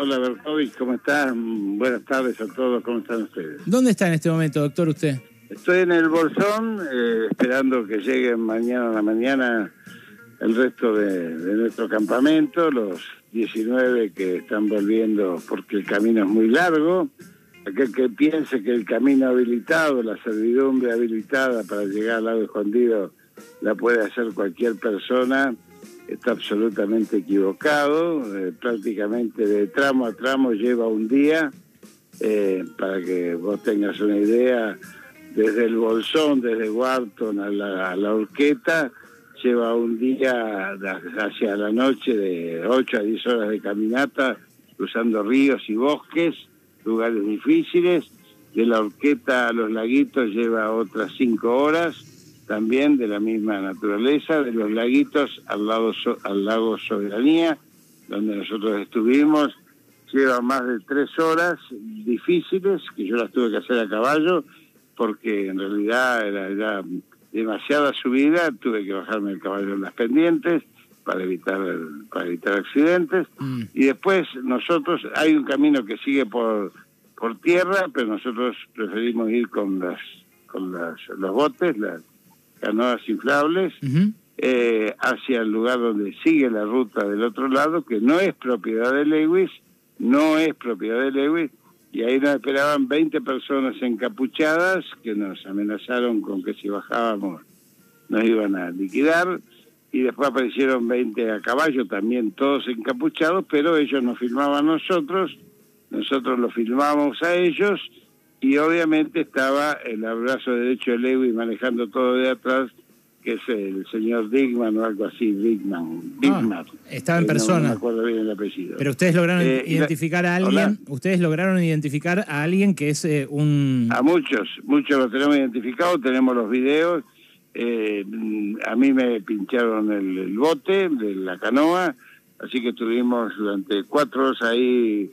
hola Berkovich, ¿cómo estás? Buenas tardes a todos, ¿cómo están ustedes? ¿Dónde está en este momento, doctor, usted? Estoy en el Bolsón, eh, esperando que lleguen mañana a la mañana el resto de, nuestro campamento, los 19 que están volviendo porque el camino es muy largo. Aquel que piense que el camino habilitado, la servidumbre habilitada para llegar al lado escondido la puede hacer cualquier persona, está absolutamente equivocado. Eh, prácticamente de tramo a tramo lleva un día. Eh, para que vos tengas una idea, desde el Bolsón, desde Wharton a la, a la Orqueta, lleva un día hacia la noche de 8 a 10 horas de caminata, cruzando ríos y bosques, lugares difíciles. De la Orqueta a los laguitos lleva otras 5 horas, también de la misma naturaleza. De los laguitos al, lado, al lago Soberanía, donde nosotros estuvimos, lleva más de 3 horas difíciles, que yo las tuve que hacer a caballo, porque en realidad era, demasiada subida, tuve que bajarme el caballo en las pendientes para evitar para evitar accidentes mm. y después nosotros hay un camino que sigue por por tierra pero nosotros preferimos ir con las con las los botes las canoas inflables eh, hacia el lugar donde sigue la ruta del otro lado que no es propiedad de Lewis no es propiedad de Lewis y ahí nos esperaban 20 personas encapuchadas que nos amenazaron con que si bajábamos nos iban a liquidar y después aparecieron 20 a caballo también todos encapuchados pero ellos nos filmaban a nosotros nosotros los filmamos a ellos y obviamente estaba el abrazo derecho de Lewis manejando todo de atrás que es el señor Digman o algo así, Digman. Ah, Digman. estaba en persona. No, me acuerdo bien el apellido. Pero ustedes lograron eh, identificar a alguien, ustedes lograron identificar a alguien que es eh, un... A muchos, muchos los tenemos identificados, tenemos los videos. Eh, a mí me pincharon el, bote de la canoa, así que estuvimos durante cuatro horas ahí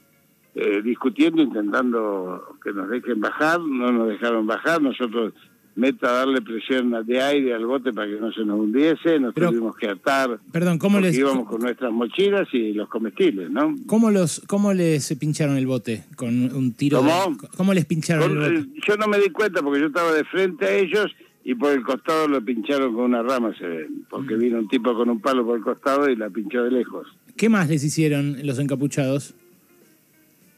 discutiendo, intentando que nos dejen bajar, no nos dejaron bajar, nosotros meta a darle presión de aire al bote para que no se nos hundiese, nos tuvimos que atar. Perdón, ¿cómo les íbamos con nuestras mochilas y los comestibles, ¿no? ¿Cómo los cómo les pincharon el bote con un tiro? ¿Cómo? ¿Cómo les pincharon el bote? Eh, yo no me di cuenta porque yo estaba de frente a ellos y por el costado lo pincharon con una rama, se ve, porque mm. vino un tipo con un palo por el costado y la pinchó de lejos. ¿Qué más les hicieron los encapuchados?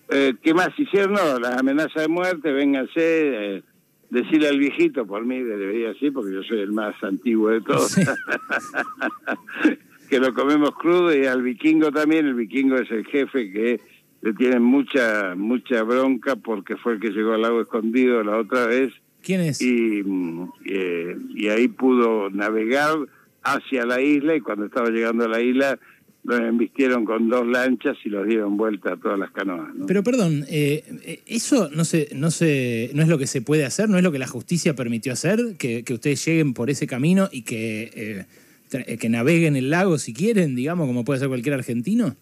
Eh, ¿Qué más hicieron? No, las amenazas de muerte, vénganse, eh, decirle al viejito, por mí debería así, porque yo soy el más antiguo de todos, que lo comemos crudo y al vikingo también, el vikingo es el jefe que le tiene mucha mucha bronca porque fue el que llegó al lago escondido la otra vez. ¿Quién es? Y, eh, y ahí pudo navegar hacia la isla y cuando estaba llegando a la isla los embistieron con dos lanchas y los dieron vuelta a todas las canoas. Pero perdón, eh, eh, eso no se, no se, no es lo que se puede hacer, no es lo que la justicia permitió hacer, que, ustedes lleguen por ese camino y que, eh, que naveguen el lago si quieren, digamos, como puede hacer cualquier argentino.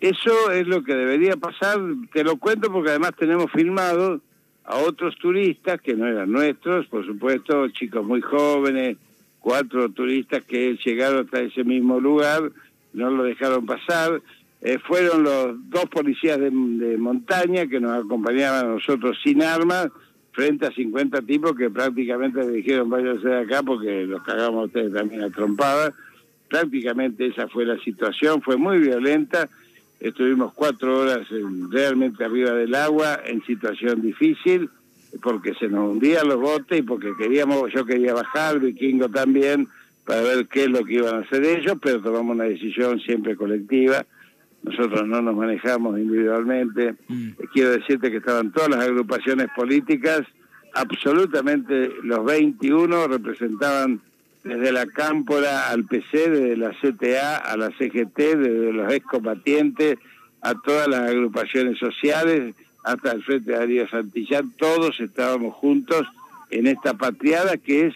Eso es lo que debería pasar, te lo cuento porque además tenemos filmado a otros turistas que no eran nuestros, por supuesto, chicos muy jóvenes, cuatro turistas que llegaron hasta ese mismo lugar no lo dejaron pasar. Eh, fueron los dos policías de, montaña que nos acompañaban a nosotros sin armas, frente a 50 tipos que prácticamente le dijeron váyanse de acá porque los cagamos ustedes también a trompadas. Prácticamente esa fue la situación, fue muy violenta. Estuvimos cuatro horas realmente arriba del agua en situación difícil porque se nos hundían los botes y porque queríamos, yo quería bajar, Vikingo también, para ver qué es lo que iban a hacer ellos, pero tomamos una decisión siempre colectiva. Nosotros no nos manejamos individualmente. Mm. Quiero decirte que estaban todas las agrupaciones políticas, absolutamente los 21 representaban desde la Cámpora al PC, desde la CTA a la CGT, desde los excombatientes a todas las agrupaciones sociales, hasta el Frente de Darío Santillán, todos estábamos juntos en esta patriada que es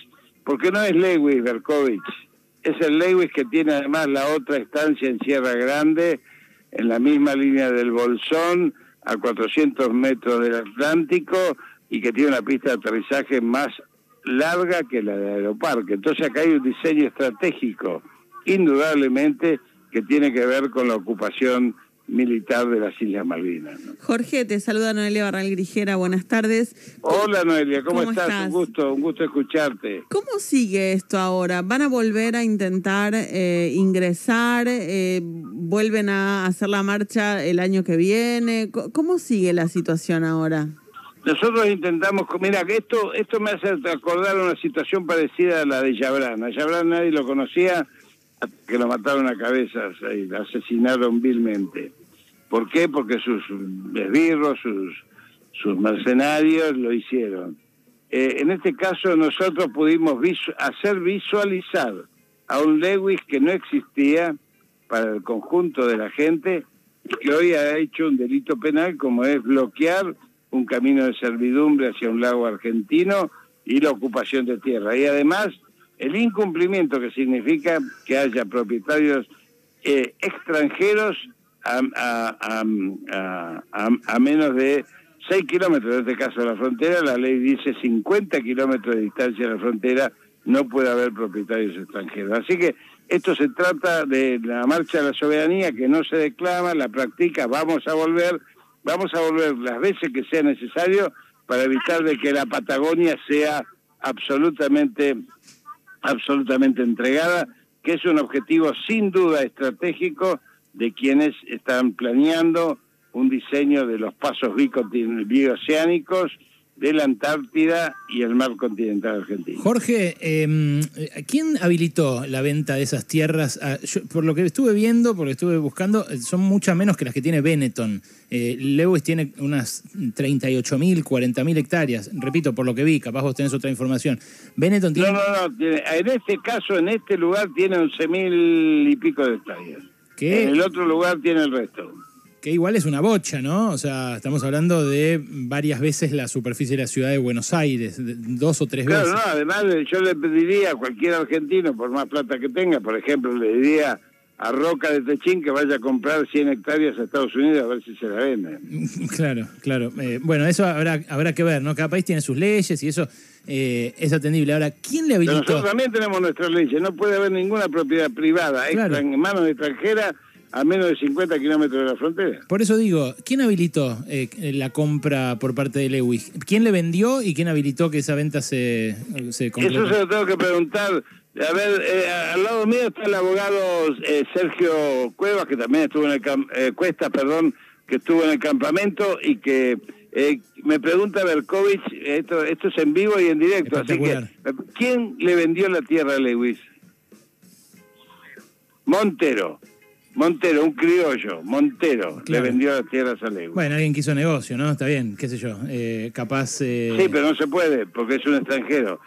porque no es Lewis Berkovich, es el Lewis que tiene además la otra estancia en Sierra Grande, en la misma línea del Bolsón, a 400 metros del Atlántico, y que tiene una pista de aterrizaje más larga que la de Aeroparque. Entonces acá hay un diseño estratégico, indudablemente, que tiene que ver con la ocupación militar de las Islas Malvinas. Jorge, te saluda Noelia Barral Grijera, buenas tardes. Hola Noelia, ¿cómo, estás? Un gusto, un gusto escucharte. ¿Cómo sigue esto ahora? ¿Van a volver a intentar eh, ingresar? Eh, ¿Vuelven a hacer la marcha el año que viene? ¿Cómo sigue la situación ahora? Nosotros intentamos, mira, que esto, esto me hace acordar una situación parecida a la de Yabrán. A Yabrán nadie lo conocía que lo mataron a cabezas y lo asesinaron vilmente. ¿Por qué? Porque sus esbirros, sus, mercenarios lo hicieron. Eh, en este caso nosotros pudimos hacer visualizar a un Lewis que no existía para el conjunto de la gente que hoy ha hecho un delito penal como es bloquear un camino de servidumbre hacia un lago argentino y la ocupación de tierra. Y además el incumplimiento que significa que haya propietarios eh, extranjeros a, a, menos de 6 kilómetros, en este caso de la frontera, la ley dice 50 kilómetros de distancia de la frontera, no puede haber propietarios extranjeros. Así que esto se trata de la marcha de la soberanía que no se declama, la practica, vamos a volver, vamos a volver las veces que sea necesario para evitar de que la Patagonia sea absolutamente absolutamente entregada, que es un objetivo sin duda estratégico de quienes están planeando un diseño de los pasos bioceánicos de la Antártida y el mar continental argentino. Jorge, eh, ¿quién habilitó la venta de esas tierras? Ah, por lo que estuve viendo, por lo que estuve buscando, eh, son muchas menos que las que tiene Benetton. Eh, Lewis tiene unas 38.000, 40.000 hectáreas. Repito, por lo que vi, capaz vos tenés otra información. Benetton tiene... No, no, no. en este caso, en este lugar, tiene 11.000 y pico de hectáreas. En el otro lugar tiene el resto que igual es una bocha, ¿no? O sea, estamos hablando de varias veces la superficie de la ciudad de Buenos Aires, dos o tres veces. Claro, no, además yo le pediría a cualquier argentino, por más plata que tenga, por ejemplo, le diría a Roca de Techín que vaya a comprar 100 hectáreas a Estados Unidos a ver si se la vende. Claro, claro. Eh, bueno, eso habrá, habrá que ver, ¿no? Cada país tiene sus leyes y eso eh, es atendible. Ahora, ¿quién le habilitó? nosotros también tenemos nuestras leyes, no puede haber ninguna propiedad privada en manos extranjeras a menos de 50 kilómetros de la frontera. Por eso digo, ¿quién habilitó eh, la compra por parte de Lewis? ¿Quién le vendió y quién habilitó que esa venta se, se Eso se lo tengo que preguntar. A ver, eh, al lado mío está el abogado eh, Sergio Cuevas, que también estuvo en el Cuesta, perdón, que estuvo en el campamento y que me pregunta Berkovich, esto, esto es en vivo y en directo, así que ¿quién le vendió la tierra a Lewis? Montero. Montero, un criollo, Montero, le vendió las tierras a Lewis. Bueno, alguien quiso negocio, ¿no? Está bien, qué sé yo, eh, capaz... Eh, sí, pero no se puede, porque es un extranjero.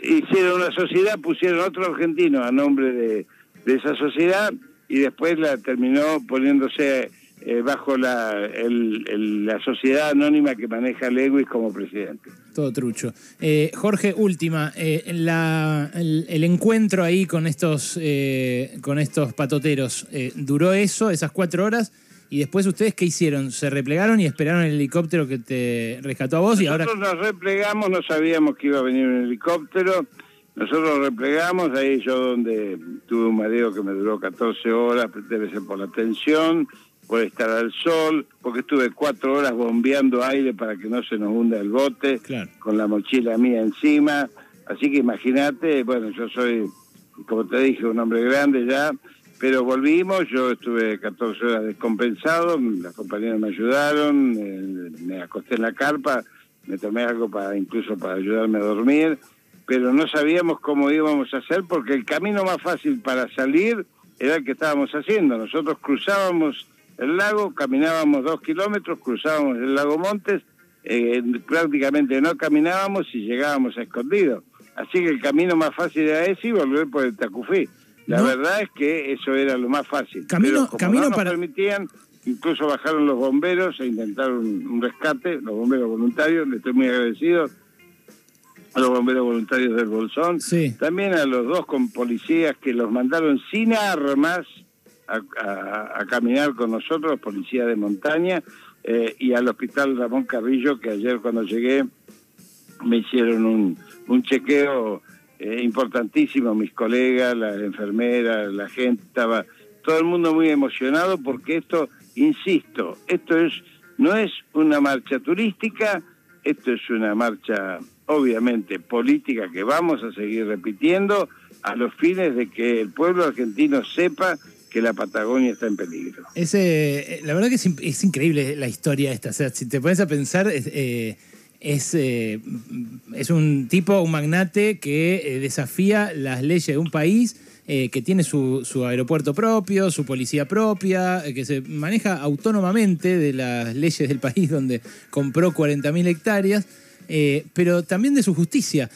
hicieron una sociedad, pusieron otro argentino a nombre de, de esa sociedad y después la terminó poniéndose eh, bajo la, la sociedad anónima que maneja Lewis como presidente. Todo trucho. Eh, Jorge, última, eh, la, el, encuentro ahí con estos, con estos patoteros, ¿duró eso, esas cuatro horas? Y después ustedes qué hicieron? ¿Se replegaron y esperaron el helicóptero que te rescató a vos? y ahora... nos replegamos, no sabíamos que iba a venir un helicóptero. Nosotros replegamos, ahí yo donde tuve un mareo que me duró 14 horas, debe ser por la tensión por estar al sol, porque estuve cuatro horas bombeando aire para que no se nos hunda el bote, con la mochila mía encima. Así que imagínate, bueno, yo soy, como te dije, un hombre grande ya, pero volvimos, yo estuve 14 horas descompensado, las compañeras me ayudaron, eh, me acosté en la carpa, me tomé algo para incluso para ayudarme a dormir, pero no sabíamos cómo íbamos a hacer porque el camino más fácil para salir era el que estábamos haciendo. Nosotros cruzábamos el lago, caminábamos dos kilómetros, cruzábamos el lago Montes, eh, prácticamente no caminábamos y llegábamos a escondido. Así que el camino más fácil era ese y volver por el Tacufí. La verdad es que eso era lo más fácil. Camino, camino no para... permitían, incluso bajaron los bomberos e intentaron un, rescate, los bomberos voluntarios, le estoy muy agradecido a los bomberos voluntarios del Bolsón, también a los dos con policías que los mandaron sin armas a, caminar con nosotros, policía de montaña, eh, y al hospital Ramón Carrillo, que ayer cuando llegué me hicieron un, chequeo eh, importantísimo, mis colegas, las enfermeras, la gente, estaba todo el mundo muy emocionado porque esto insisto, esto es no es una marcha turística, esto es una marcha obviamente política que vamos a seguir repitiendo a los fines de que el pueblo argentino sepa que la Patagonia está en peligro. Ese, la verdad que es, increíble la historia esta. O sea, si te pones a pensar, eh, es, eh, es un tipo, un magnate que eh, desafía las leyes de un país. que tiene su, su, aeropuerto propio, su policía propia, que se maneja autónomamente de las leyes del país donde compró 40.000 hectáreas, pero también de su justicia.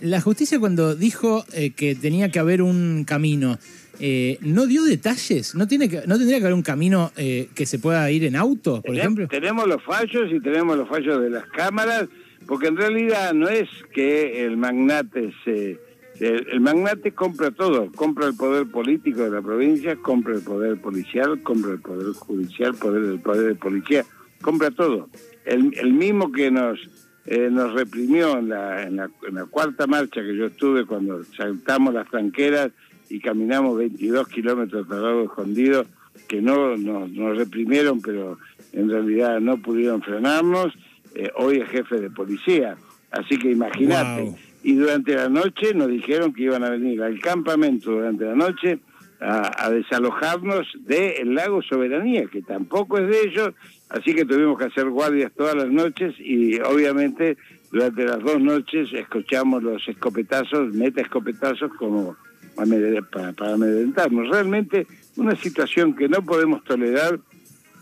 la justicia cuando dijo que tenía que haber un camino eh, ¿no dio detalles? ¿No, tiene que, ¿No tendría que haber un camino eh, que se pueda ir en auto, por ejemplo? Tenemos los fallos y tenemos los fallos de las cámaras, porque en realidad no es que el magnate se... El, magnate compra todo, compra el poder político de la provincia, compra el poder policial, compra el poder judicial, poder el poder de policía, compra todo. El, el mismo que nos eh, nos reprimió en la, en la, en, la, cuarta marcha que yo estuve cuando saltamos las tranqueras y caminamos 22 kilómetros de lado escondido, que no nos, reprimieron, pero en realidad no pudieron frenarnos. Eh, hoy es jefe de policía. Así que imagínate. Y durante la noche nos dijeron que iban a venir al campamento durante la noche a, desalojarnos del lago Soberanía, que tampoco es de ellos, así que tuvimos que hacer guardias todas las noches y obviamente durante las dos noches escuchamos los escopetazos, meta escopetazos como para, amedrentarnos. Realmente una situación que no podemos tolerar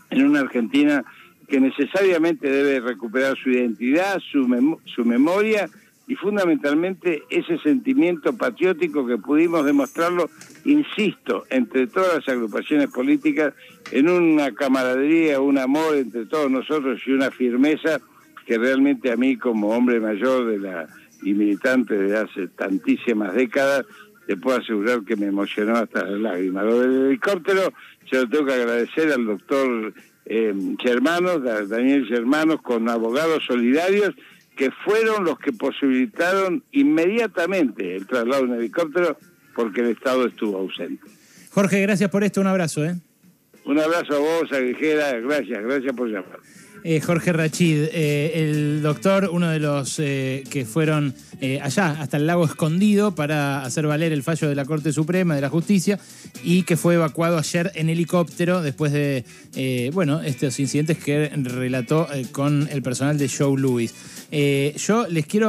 en una Argentina que necesariamente debe recuperar su identidad, su, su memoria y fundamentalmente ese sentimiento patriótico que pudimos demostrarlo, insisto, entre todas las agrupaciones políticas, en una camaradería, un amor entre todos nosotros y una firmeza que realmente a mí como hombre mayor de la y militante de hace tantísimas décadas te puedo asegurar que me emocionó hasta las lágrimas. Lo del helicóptero se lo tengo que agradecer al doctor eh, Germanos, Daniel Germanos, con abogados solidarios, que fueron los que posibilitaron inmediatamente el traslado en helicóptero porque el Estado estuvo ausente. Jorge, gracias por esto, un abrazo. ¿eh? Un abrazo a vos, a gracias, gracias por llamar. Eh, Jorge Rachid, eh, el doctor, uno de los eh, que fueron allá hasta el lago escondido para hacer valer el fallo de la Corte Suprema de la Justicia y que fue evacuado ayer en helicóptero después de bueno estos incidentes que relató con el personal de Joe Louis. yo les quiero